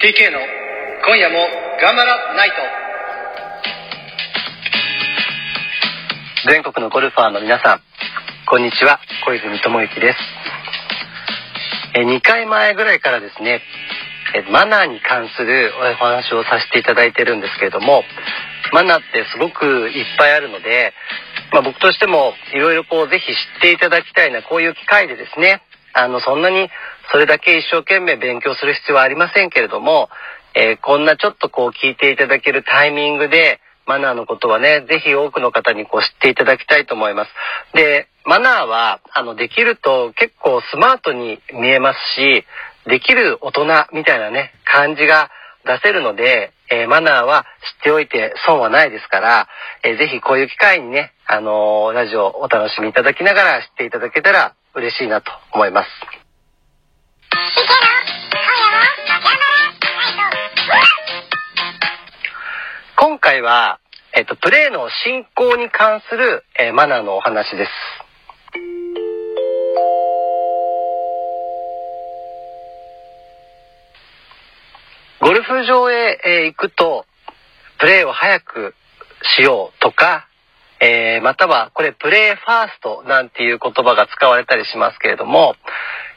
TK の今夜も頑張らないと全国のゴルファーの皆さんこんにちは。小泉智之です。え2回前ぐらいからですねえマナーに関するお話をさせていただいてるんですけれどもマナーってすごくいっぱいあるので、まあ、僕としてもいろいろこうぜひ知っていただきたいなこういう機会でですねあのそんなにそれだけ一生懸命勉強する必要はありませんけれども、えー、こんなちょっとこう聞いていただけるタイミングで、マナーのことはね、ぜひ多くの方にこう知っていただきたいと思います。で、マナーは、あの、できると結構スマートに見えますし、できる大人みたいなね、感じが出せるので、えー、マナーは知っておいて損はないですから、えー、ぜひこういう機会にね、あのー、ラジオをお楽しみいただきながら知っていただけたら嬉しいなと思います。今回は、えっと、プレーの進行に関する、えー、マナーのお話です。ゴルフ場へ、えー、行くと、プレーを早くしようとか、えー、またはこれプレーファーストなんていう言葉が使われたりしますけれども、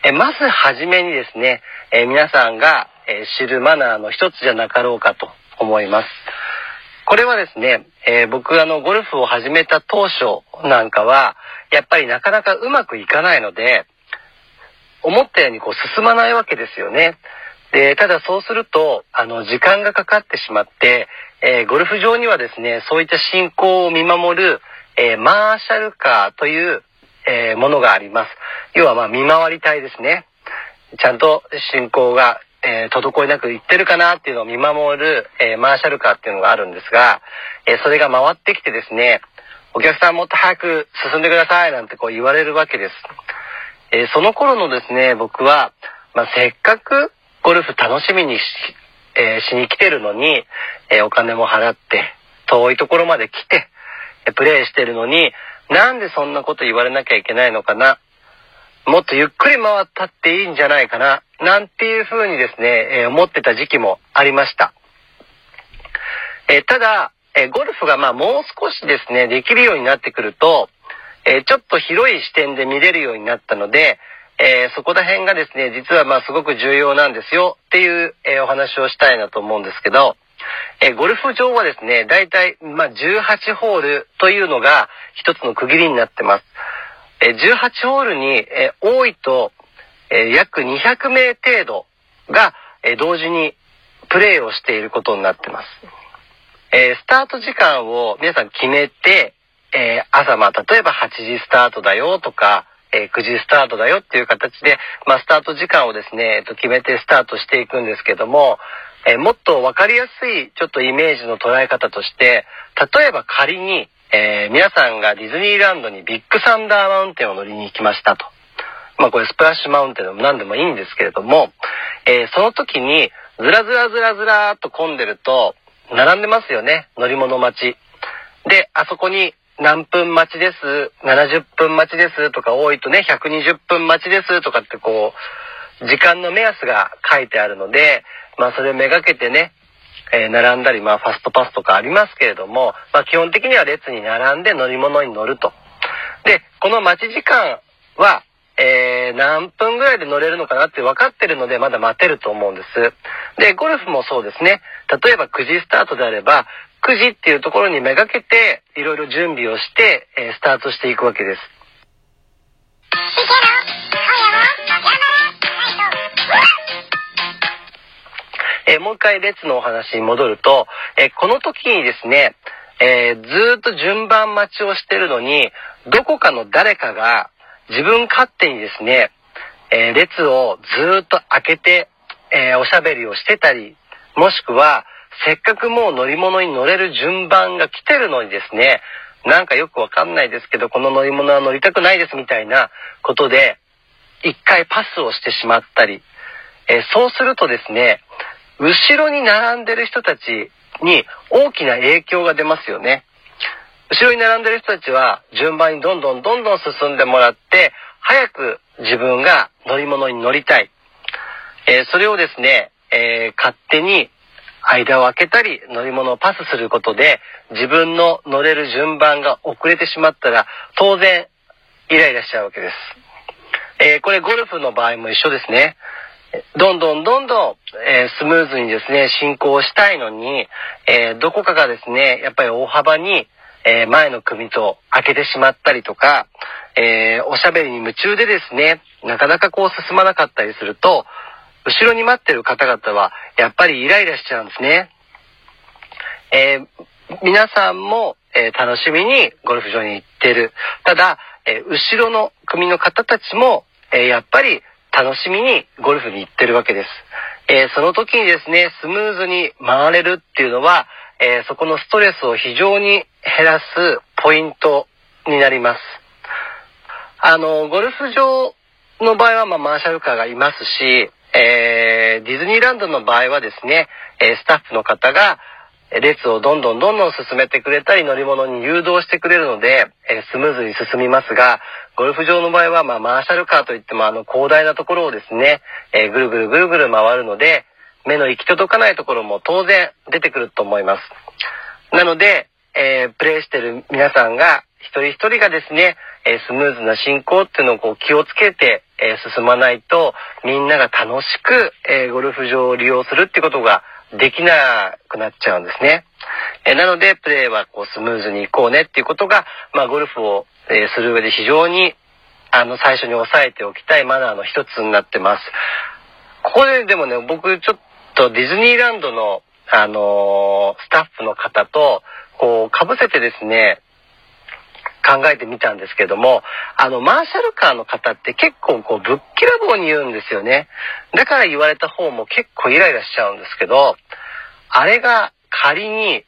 えー、まずはじめにですね、えー、皆さんが、え知るマナーの一つじゃなかろうかと思います。これはですね、え僕あのゴルフを始めた当初なんかは、やっぱりなかなかうまくいかないので、思ったようにこう進まないわけですよね。で、ただそうすると、あの、時間がかかってしまって、えー、ゴルフ場にはですね、そういった進行を見守る、えー、マーシャルカーという、えー、ものがあります。要はまあ見回り隊ですね。ちゃんと進行が、え滞りなくいってるかなっていうのを見守る、えマーシャルカーっていうのがあるんですが、えそれが回ってきてですね、お客さんもっと早く進んでくださいなんてこう言われるわけです。えその頃のですね、僕は、まあ、せっかくゴルフ楽しみにし,、えー、しに来てるのに、えー、お金も払って、遠いところまで来て、えプレイしてるのに、なんでそんなこと言われなきゃいけないのかな。もっとゆっくり回ったっていいんじゃないかな。なんていうふうにですね、えー、思ってた時期もありました。えー、ただ、えー、ゴルフがまあもう少しですね、できるようになってくると、えちょっと広い視点で見れるようになったので、えー、そこら辺がですね、実はまあすごく重要なんですよっていう、えー、お話をしたいなと思うんですけど、えー、ゴルフ場はですね、だいたいま18ホールというのが一つの区切りになってます。え18ホールに、え多いと、え約200名程度が、え同時にプレーをしていることになってます。えスタート時間を皆さん決めて、え朝まあ例えば8時スタートだよとか、え、9時スタートだよっていう形で、まあ、スタート時間をですね、えっと、決めてスタートしていくんですけども、えー、もっとわかりやすいちょっとイメージの捉え方として、例えば仮に、えー、皆さんがディズニーランドにビッグサンダーマウンテンを乗りに行きましたと。まあこれスプラッシュマウンテンでも何でもいいんですけれども、えー、その時にずらずらずらずらーっと混んでると、並んでますよね、乗り物待ち。で、あそこに何分待ちです、70分待ちですとか多いとね、120分待ちですとかってこう、時間の目安が書いてあるので、まあそれをめがけてね、えー、並んだり、まあファストパスとかありますけれども、まあ基本的には列に並んで乗り物に乗ると。で、この待ち時間は、えー、何分ぐらいで乗れるのかなって分かってるので、まだ待てると思うんです。で、ゴルフもそうですね。例えば9時スタートであれば、9時っていうところにめがけて、いろいろ準備をして、えー、スタートしていくわけです。もう一回列のお話に戻ると、え、この時にですね、えずっと順番待ちをしてるのに、どこかの誰かが自分勝手にですね、え列をずっと開けて、えおしゃべりをしてたり、もしくは、せっかくもう乗り物に乗れる順番が来てるのにですね、なんかよくわかんないですけど、この乗り物は乗りたくないですみたいなことで、一回パスをしてしまったり、えー、そうするとですね、後ろに並んでる人たちに大きな影響が出ますよね。後ろに並んでる人たちは順番にどんどんどんどん進んでもらって、早く自分が乗り物に乗りたい。えー、それをですね、えー勝手に間を空けたり乗り物をパスすることで自分の乗れる順番が遅れてしまったら当然イライラしちゃうわけです。えーこれゴルフの場合も一緒ですね。どんどんどんどん、えースムーズにですね、進行したいのに、えーどこかがですね、やっぱり大幅に、えー前の組と開けてしまったりとか、えおしゃべりに夢中でですね、なかなかこう進まなかったりすると、後ろに待ってる方々は、やっぱりイライラしちゃうんですね。え皆さんも、え楽しみにゴルフ場に行ってる。ただ、え後ろの組の方たちも、えやっぱり楽しみにゴルフに行ってるわけです。えーその時にですね、スムーズに回れるっていうのは、えーそこのストレスを非常に減らすポイントになります。あの、ゴルフ場の場合は、まあ、マーシャルカーがいますし、えーディズニーランドの場合はですね、えスタッフの方が、列をどんどんどんどん進めてくれたり乗り物に誘導してくれるので、えスムーズに進みますが、ゴルフ場の場合は、まあ、マーシャルカーといってもあの広大なところをですね、えーぐるぐるぐるぐる回るので、目の行き届かないところも当然出てくると思います。なので、えープレイしてる皆さんが、一人一人がですね、えスムーズな進行っていうのをこう気をつけて、え進まないと、みんなが楽しく、えゴルフ場を利用するってことができなくなっちゃうんですね。えなので、プレーはこうスムーズに行こうねっていうことが、まあ、ゴルフを、えする上で非常に、あの、最初に押さえておきたいマナーの一つになってます。ここででもね、僕ちょっとディズニーランドの、あのースタッフの方と、こう、被せてですね、考えてみたんですけども、あの、マーシャルカーの方って結構こう、ぶっきらぼうに言うんですよね。だから言われた方も結構イライラしちゃうんですけど、あれが仮に、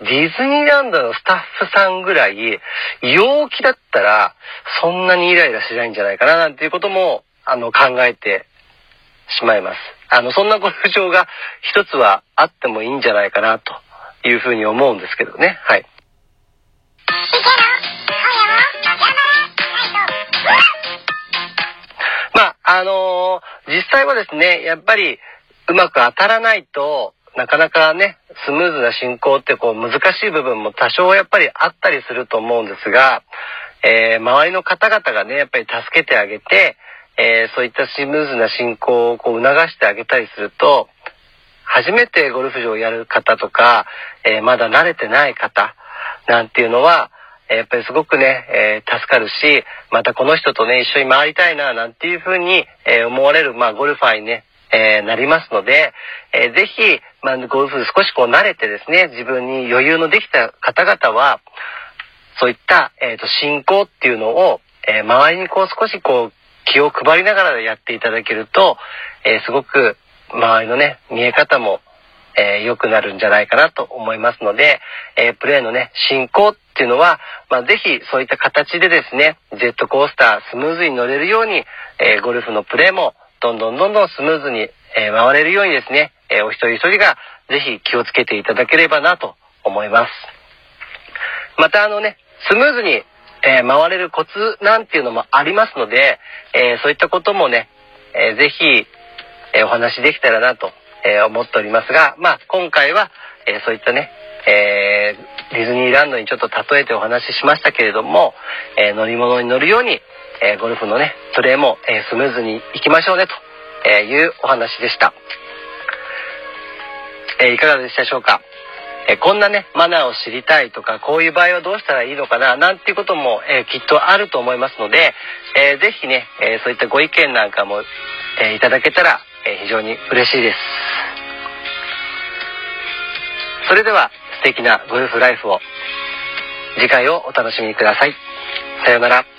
ディズニーランドのスタッフさんぐらい、陽気だったら、そんなにイライラしないんじゃないかな、なんていうことも、あの、考えてしまいます。あの、そんなゴルフ場が一つはあってもいいんじゃないかな、というふうに思うんですけどね。はい。まあ、あのー実際はですね、やっぱりうまく当たらないとなかなかね、スムーズな進行ってこう難しい部分も多少やっぱりあったりすると思うんですが、えー周りの方々がね、やっぱり助けてあげて、えーそういったスムーズな進行をこう促してあげたりすると、初めてゴルフ場をやる方とか、えーまだ慣れてない方なんていうのは、えやっぱりすごくね、えー助かるし、またこの人とね、一緒に回りたいな、なんていうふうに、えー思われる、まあ、ゴルファーにね、えーなりますので、えーぜひ、まあ、ゴルフ少しこう慣れてですね、自分に余裕のできた方々は、そういった、えーと、進行っていうのを、えー周りにこう少しこう、気を配りながらやっていただけると、えーすごく周りのね、見え方も、え良くなるんじゃないかなと思いますので、えプレーのね、進行っていうのは、まあ、ぜひそういった形でですね、ジェットコースタースムーズに乗れるように、えゴルフのプレーもどんどんどんどんスムーズに、え回れるようにですね、えお一人一人がぜひ気をつけていただければなと思います。またあのね、スムーズに、え回れるコツなんていうのもありますので、えそういったこともね、えーぜひ、えお話できたらなと、え思っておりますが、まあ今回は、えそういったね、えーディズニーランドにちょっと例えてお話ししましたけれども、えー乗り物に乗るように、えーゴルフのね、プレーも、えスムーズに行きましょうねと、えーいうお話でした。えいかがでしたでしょうか？えこんなね、マナーを知りたいとか、こういう場合はどうしたらいいのかな、なんていうことも、えきっとあると思いますので、えーぜひね、えそういったご意見なんかも、えいただけたら、え非常に嬉しいです。それでは、素敵なゴルフライフを、次回をお楽しみください。さようなら。